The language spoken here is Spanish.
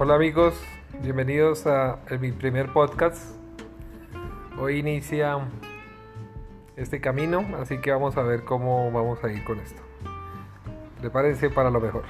Hola amigos, bienvenidos a, mi primer podcast. Hoy inicia este camino, así que vamos a ver cómo vamos a ir con esto. Prepárense para lo mejor.